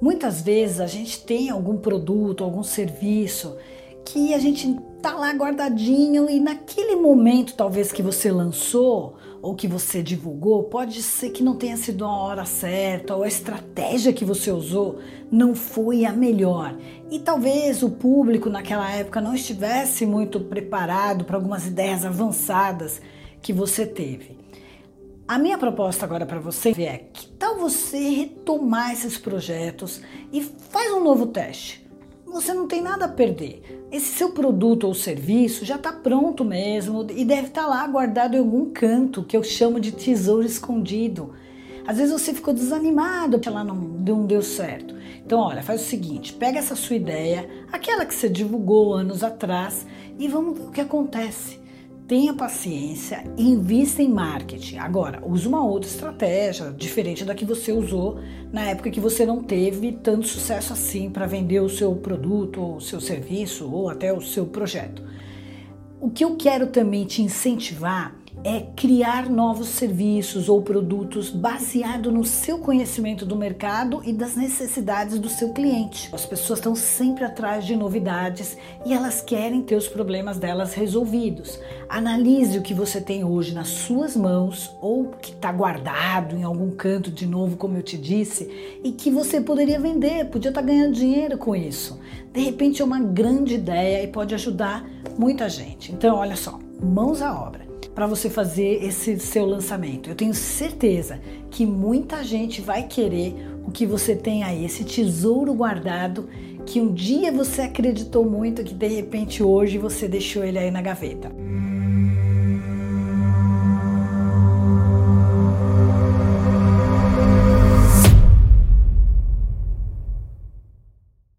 Muitas vezes a gente tem algum produto, algum serviço que a gente tá lá guardadinho e naquele momento talvez que você lançou ou que você divulgou, pode ser que não tenha sido a hora certa ou a estratégia que você usou não foi a melhor. E talvez o público naquela época não estivesse muito preparado para algumas ideias avançadas que você teve. A minha proposta agora para você é que tal você retomar esses projetos e faz um novo teste. Você não tem nada a perder. Esse seu produto ou serviço já está pronto mesmo e deve estar tá lá guardado em algum canto que eu chamo de tesouro escondido. Às vezes você ficou desanimado porque ela não, não deu certo. Então, olha, faz o seguinte: pega essa sua ideia, aquela que você divulgou anos atrás, e vamos ver o que acontece tenha paciência e invista em marketing. Agora, use uma outra estratégia, diferente da que você usou na época que você não teve tanto sucesso assim para vender o seu produto, ou o seu serviço, ou até o seu projeto. O que eu quero também te incentivar é criar novos serviços ou produtos baseado no seu conhecimento do mercado e das necessidades do seu cliente. As pessoas estão sempre atrás de novidades e elas querem ter os problemas delas resolvidos. Analise o que você tem hoje nas suas mãos ou que está guardado em algum canto de novo, como eu te disse, e que você poderia vender, podia estar tá ganhando dinheiro com isso. De repente é uma grande ideia e pode ajudar muita gente. Então, olha só, mãos à obra para você fazer esse seu lançamento. Eu tenho certeza que muita gente vai querer o que você tem aí, esse tesouro guardado que um dia você acreditou muito que de repente hoje você deixou ele aí na gaveta.